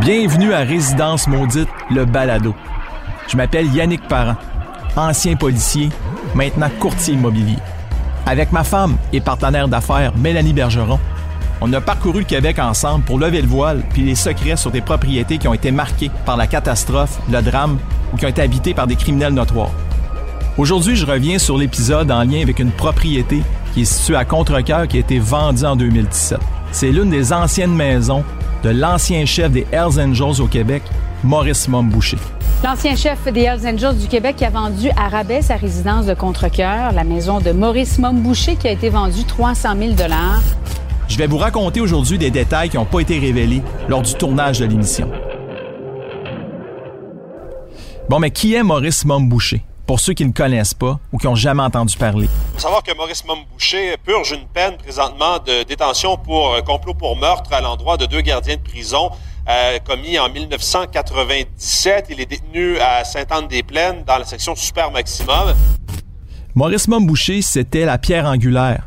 Bienvenue à Résidence Maudite, le balado. Je m'appelle Yannick Parent, ancien policier, maintenant courtier immobilier. Avec ma femme et partenaire d'affaires Mélanie Bergeron, on a parcouru le Québec ensemble pour lever le voile puis les secrets sur des propriétés qui ont été marquées par la catastrophe, le drame ou qui ont été habitées par des criminels notoires. Aujourd'hui, je reviens sur l'épisode en lien avec une propriété qui est située à Contrecoeur qui a été vendue en 2017. C'est l'une des anciennes maisons de l'ancien chef des Hells Angels au Québec, Maurice Momboucher. L'ancien chef des Hells Angels du Québec qui a vendu à rabais sa résidence de Contrecoeur, la maison de Maurice Momboucher qui a été vendue 300 000 Je vais vous raconter aujourd'hui des détails qui n'ont pas été révélés lors du tournage de l'émission. Bon, mais qui est Maurice Momboucher? Pour ceux qui ne connaissent pas ou qui n'ont jamais entendu parler. Il faut savoir que Maurice Momboucher purge une peine présentement de détention pour euh, complot pour meurtre à l'endroit de deux gardiens de prison euh, commis en 1997. Il est détenu à Sainte-Anne-des-Plaines dans la section super maximum. Maurice Momboucher, c'était la pierre angulaire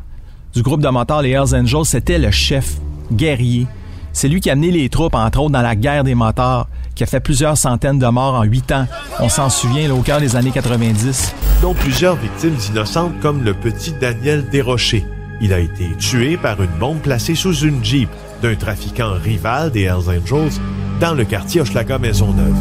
du groupe de motards les Hells Angels. C'était le chef guerrier. C'est lui qui a amené les troupes, entre autres, dans la guerre des motards qui a fait plusieurs centaines de morts en huit ans. On s'en souvient, là, au cœur des années 90. Dont plusieurs victimes innocentes comme le petit Daniel Desrochers. Il a été tué par une bombe placée sous une Jeep d'un trafiquant rival des Hells Angels dans le quartier Hochelaga Maisonneuve.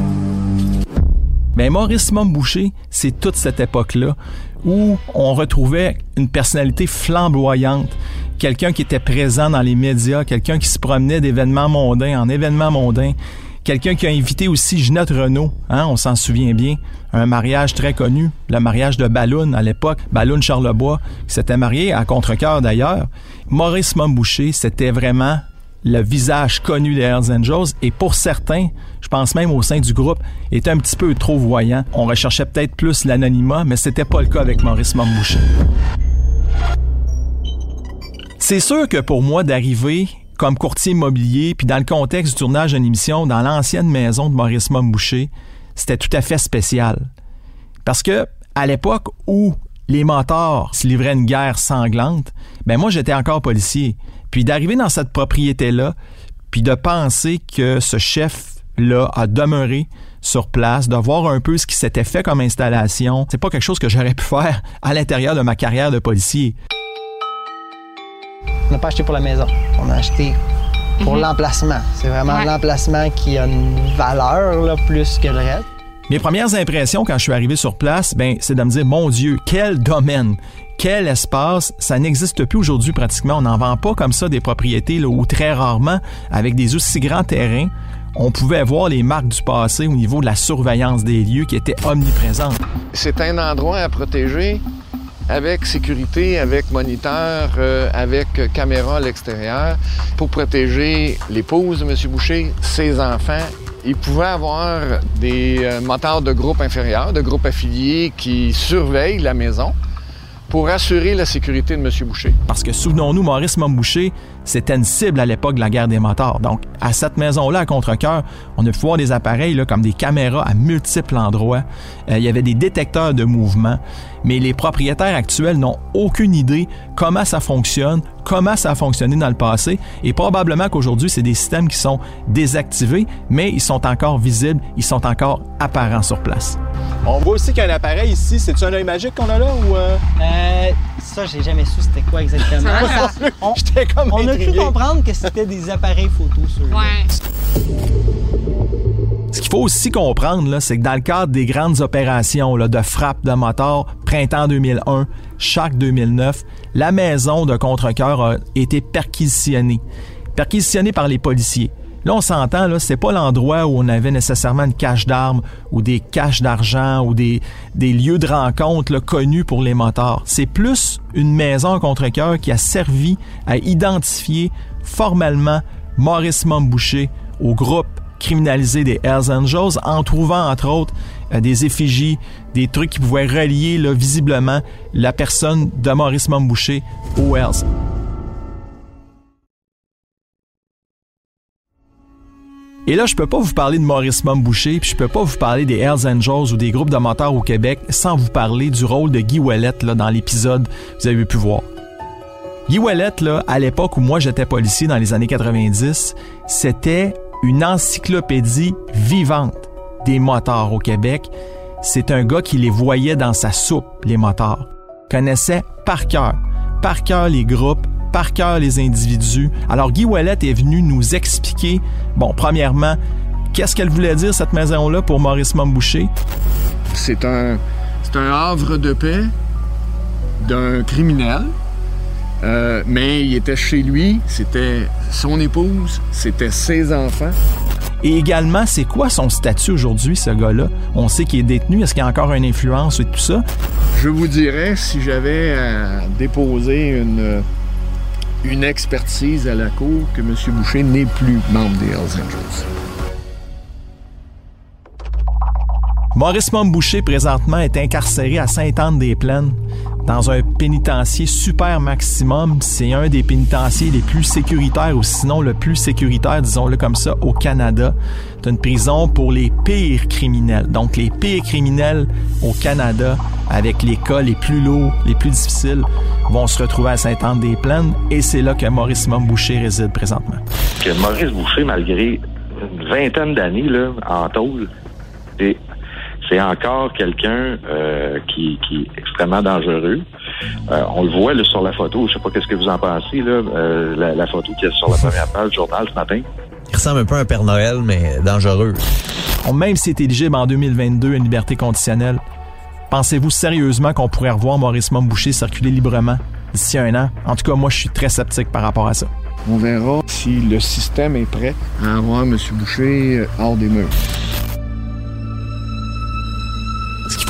Mais Maurice Momboucher, c'est toute cette époque-là où on retrouvait une personnalité flamboyante, quelqu'un qui était présent dans les médias, quelqu'un qui se promenait d'événements mondains en événements mondains, Quelqu'un qui a invité aussi Ginette Renault, hein, on s'en souvient bien, un mariage très connu, le mariage de Balloon à l'époque, Balloon Charlebois, qui s'était marié à contre-cœur d'ailleurs. Maurice Momboucher, c'était vraiment le visage connu des Hells Angels et pour certains, je pense même au sein du groupe, était un petit peu trop voyant. On recherchait peut-être plus l'anonymat, mais c'était pas le cas avec Maurice Momboucher. C'est sûr que pour moi d'arriver comme courtier immobilier, puis dans le contexte du tournage d'une émission dans l'ancienne maison de Maurice Momboucher, c'était tout à fait spécial. Parce que à l'époque où les motards se livraient une guerre sanglante, ben moi j'étais encore policier. Puis d'arriver dans cette propriété-là, puis de penser que ce chef-là a demeuré sur place, de voir un peu ce qui s'était fait comme installation, c'est pas quelque chose que j'aurais pu faire à l'intérieur de ma carrière de policier. On n'a pas acheté pour la maison. On a acheté pour mhm. l'emplacement. C'est vraiment l'emplacement qui a une valeur là, plus que le reste. Mes premières impressions quand je suis arrivé sur place, ben, c'est de me dire, mon Dieu, quel domaine, quel espace, ça n'existe plus aujourd'hui pratiquement. On n'en vend pas comme ça des propriétés là, où très rarement, avec des aussi grands terrains, on pouvait voir les marques du passé au niveau de la surveillance des lieux qui étaient omniprésentes. C'est un endroit à protéger avec sécurité, avec moniteur, euh, avec caméra à l'extérieur pour protéger l'épouse de M. Boucher, ses enfants. Il pouvait avoir des euh, moteurs de groupe inférieur, de groupe affiliés qui surveillent la maison pour assurer la sécurité de M. Boucher. Parce que souvenons-nous, Maurice Momboucher, c'était une cible à l'époque de la guerre des motards. Donc, à cette maison-là, à Contrecoeur, on a pu voir des appareils là, comme des caméras à multiples endroits. Euh, il y avait des détecteurs de mouvement. Mais les propriétaires actuels n'ont aucune idée comment ça fonctionne, comment ça a fonctionné dans le passé. Et probablement qu'aujourd'hui, c'est des systèmes qui sont désactivés, mais ils sont encore visibles, ils sont encore apparents sur place. On voit aussi qu'il y a un appareil ici. C'est-tu un œil magique qu'on a là ou. Euh? euh ça, j'ai jamais su c'était quoi exactement. on, comme on a pu comprendre que c'était des appareils photo sur ouais. Ce qu'il faut aussi comprendre, c'est que dans le cadre des grandes opérations de frappe de moteur, printemps 2001, chaque 2009, la maison de Contrecoeur a été perquisitionnée. Perquisitionnée par les policiers. Là, on s'entend, là, c'est pas l'endroit où on avait nécessairement une cache d'armes ou des caches d'argent ou des, lieux de rencontre connus pour les motards. C'est plus une maison contre cœur qui a servi à identifier formellement Maurice Momboucher au groupe criminalisé des Hells Angels en trouvant entre autres euh, des effigies, des trucs qui pouvaient relier là, visiblement la personne de Maurice Momboucher aux Hells. Et là, je peux pas vous parler de Maurice Momboucher, puis je peux pas vous parler des Hells Angels ou des groupes de moteurs au Québec sans vous parler du rôle de Guy Ouellet là, dans l'épisode vous avez pu voir. Guy Ouellet, là, à l'époque où moi j'étais policier dans les années 90, c'était une encyclopédie vivante des motards au Québec. C'est un gars qui les voyait dans sa soupe, les motards. Connaissait par cœur, par cœur les groupes, par cœur les individus. Alors Guy Wallet est venu nous expliquer, bon, premièrement, qu'est-ce qu'elle voulait dire cette maison-là pour Maurice Momboucher. C'est un, c'est un havre de paix d'un criminel, euh, mais il était chez lui, c'était son épouse, c'était ses enfants. Et également, c'est quoi son statut aujourd'hui, ce gars-là? On sait qu'il est détenu. Est-ce qu'il a encore une influence et tout ça? Je vous dirais, si j'avais à déposer une, une expertise à la cour, que M. Boucher n'est plus membre des Hells Angels. Maurice Momboucher, présentement, est incarcéré à Sainte-Anne-des-Plaines, dans un pénitencier super maximum. C'est un des pénitenciers les plus sécuritaires, ou sinon le plus sécuritaire, disons-le comme ça, au Canada. C'est une prison pour les pires criminels. Donc, les pires criminels au Canada, avec les cas les plus lourds, les plus difficiles, vont se retrouver à Sainte-Anne-des-Plaines, et c'est là que Maurice Momboucher réside présentement. Que Maurice Boucher, malgré une vingtaine d'années en tôle, c'est c'est encore quelqu'un euh, qui, qui, est extrêmement dangereux. Euh, on le voit là, sur la photo. Je sais pas qu'est-ce que vous en pensez là, euh, la, la, photo qui est sur la première page du journal ce matin. Il ressemble un peu à un Père Noël, mais dangereux. Même s'il est éligible en 2022 à une liberté conditionnelle, pensez-vous sérieusement qu'on pourrait revoir Maurice Momboucher circuler librement d'ici un an? En tout cas, moi, je suis très sceptique par rapport à ça. On verra si le système est prêt à avoir M. Boucher hors des murs.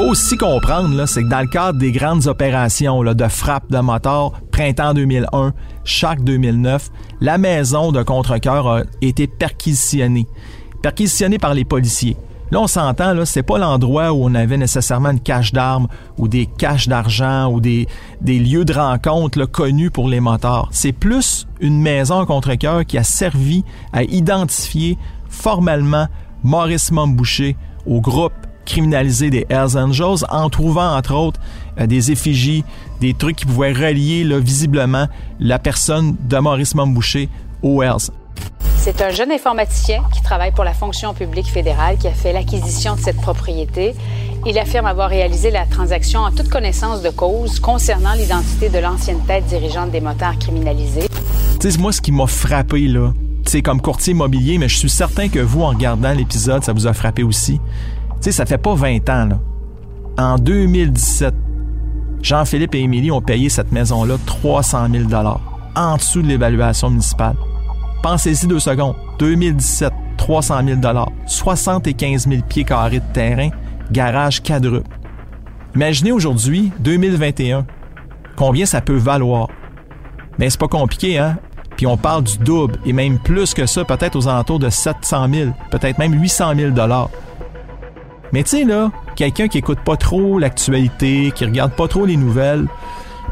Aussi comprendre, c'est que dans le cadre des grandes opérations là, de frappe de motards, printemps 2001, chaque 2009, la maison de Contrecoeur a été perquisitionnée. Perquisitionnée par les policiers. Là, on s'entend, là, c'est pas l'endroit où on avait nécessairement une cache d'armes ou des caches d'argent ou des, lieux de rencontre connus pour les motards. C'est plus une maison à Contrecoeur qui a servi à identifier formellement Maurice Momboucher au groupe criminaliser des Hells Angels en trouvant entre autres euh, des effigies, des trucs qui pouvaient relier là, visiblement la personne de Maurice Momboucher aux Hells. C'est un jeune informaticien qui travaille pour la fonction publique fédérale qui a fait l'acquisition de cette propriété. Il affirme avoir réalisé la transaction en toute connaissance de cause concernant l'identité de l'ancienne tête dirigeante des motards criminalisés. Sais, moi, ce qui m'a frappé, là, c'est comme courtier immobilier, mais je suis certain que vous, en regardant l'épisode, ça vous a frappé aussi. Tu sais, ça fait pas 20 ans. En 2017, Jean-Philippe et Émilie ont payé cette maison-là 300 000 en dessous de l'évaluation municipale. Pensez-y deux secondes. 2017, 300 000 75 000 pieds carrés de terrain, garage quadruple. Imaginez aujourd'hui, 2021, combien ça peut valoir. Mais c'est pas compliqué, hein? Puis on parle du double et même plus que ça, peut-être aux alentours de 700 000, peut-être même 800 000 mais tu là, quelqu'un qui écoute pas trop l'actualité, qui regarde pas trop les nouvelles,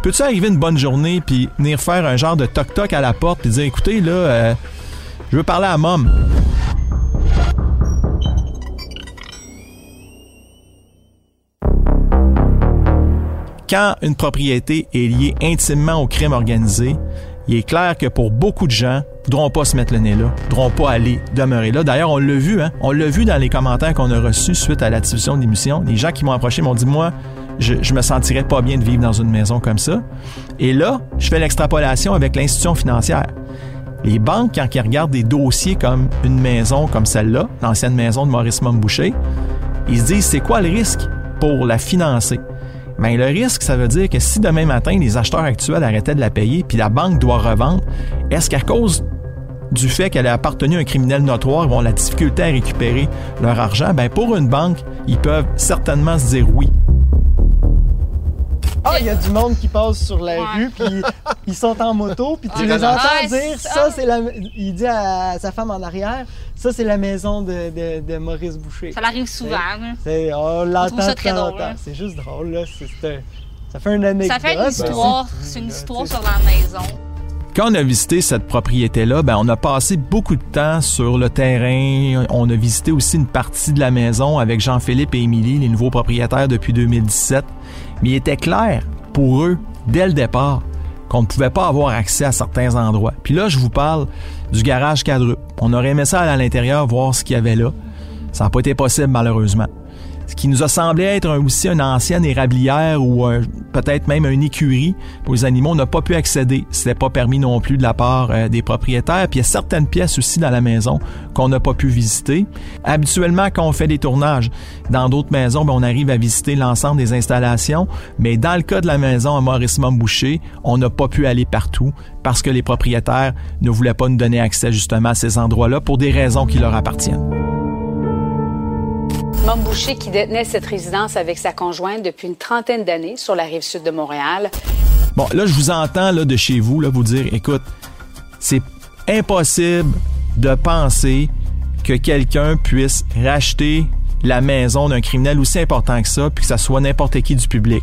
peux-tu arriver une bonne journée puis venir faire un genre de toc-toc à la porte puis dire, écoutez, là, euh, je veux parler à mom? Quand une propriété est liée intimement au crime organisé, il est clair que pour beaucoup de gens, voudront pas se mettre le nez là, voudront pas aller demeurer là. D'ailleurs, on l'a vu, hein? On l'a vu dans les commentaires qu'on a reçus suite à la diffusion de l'émission. Les gens qui m'ont approché m'ont dit, moi, je, je me sentirais pas bien de vivre dans une maison comme ça. Et là, je fais l'extrapolation avec l'institution financière. Les banques, quand ils regardent des dossiers comme une maison comme celle-là, l'ancienne maison de Maurice Momboucher, ils se disent, c'est quoi le risque pour la financer? Mais le risque, ça veut dire que si demain matin, les acheteurs actuels arrêtaient de la payer, puis la banque doit revendre, est-ce qu'à cause du fait qu'elle a appartenu à un criminel notoire, ils vont la difficulté à récupérer leur argent? Ben pour une banque, ils peuvent certainement se dire oui. Ah, il y a du monde qui passe sur la rue, puis ils sont en moto, puis tu les entends Ah, dire ça, ça. c'est la. Il dit à sa femme en arrière, ça, c'est la maison de, de- de Maurice Boucher. Ça l'arrive souvent. C'est- on l'entend très temps en drôle, temps. hein. C'est juste drôle, là. C'est- c'est un- ça fait une anecdote. Ça fait une ben, histoire. c'est- C'est une histoire sur la maison. Quand on a visité cette propriété-là, ben on a passé beaucoup de temps sur le terrain. On a visité aussi une partie de la maison avec Jean-Philippe et Émilie, les nouveaux propriétaires depuis 2017. Mais il était clair pour eux, dès le départ, qu'on ne pouvait pas avoir accès à certains endroits. Puis là, je vous parle du garage quadruple. On aurait aimé ça aller à l'intérieur, voir ce qu'il y avait là. Ça n'a pas été possible, malheureusement ce qui nous a semblé être aussi une ancienne érablière ou peut-être même une écurie pour les animaux, n'a pas pu accéder. C'était pas permis non plus de la part euh, des propriétaires. Puis il y a certaines pièces aussi dans la maison qu'on n'a pas pu visiter. Habituellement, quand on fait des tournages dans d'autres maisons, ben, on arrive à visiter l'ensemble des installations. Mais dans le cas de la maison à Maurice Boucher, on n'a pas pu aller partout parce que les propriétaires ne voulaient pas nous donner accès justement à ces endroits-là pour des raisons qui leur appartiennent. Mom Boucher, qui détenait cette résidence avec sa conjointe depuis une trentaine d'années sur la rive sud de Montréal. Bon, là, je vous entends là, de chez vous là, vous dire écoute, c'est impossible de penser que quelqu'un puisse racheter la maison d'un criminel aussi important que ça, puis que ça soit n'importe qui du public.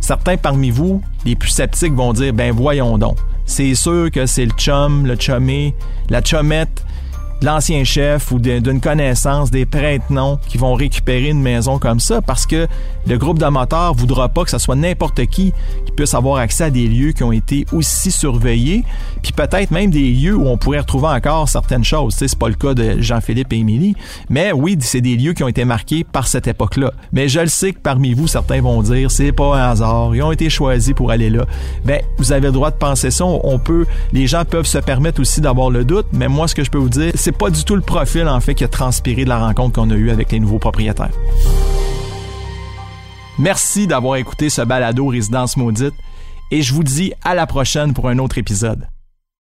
Certains parmi vous, les plus sceptiques, vont dire ben voyons donc. C'est sûr que c'est le chum, le chumé, la chumette l'ancien chef ou d'une connaissance des prête-noms qui vont récupérer une maison comme ça parce que le groupe de moteurs voudra pas que ce soit n'importe qui qui puisse avoir accès à des lieux qui ont été aussi surveillés, puis peut-être même des lieux où on pourrait retrouver encore certaines choses. C'est pas le cas de Jean-Philippe et Émilie, mais oui, c'est des lieux qui ont été marqués par cette époque-là. Mais je le sais que parmi vous, certains vont dire c'est pas un hasard, ils ont été choisis pour aller là. Ben, vous avez le droit de penser ça. On peut, les gens peuvent se permettre aussi d'avoir le doute, mais moi, ce que je peux vous dire, c'est pas du tout le profil, en fait, qui a transpiré de la rencontre qu'on a eue avec les nouveaux propriétaires. Merci d'avoir écouté ce balado Résidence Maudite et je vous dis à la prochaine pour un autre épisode.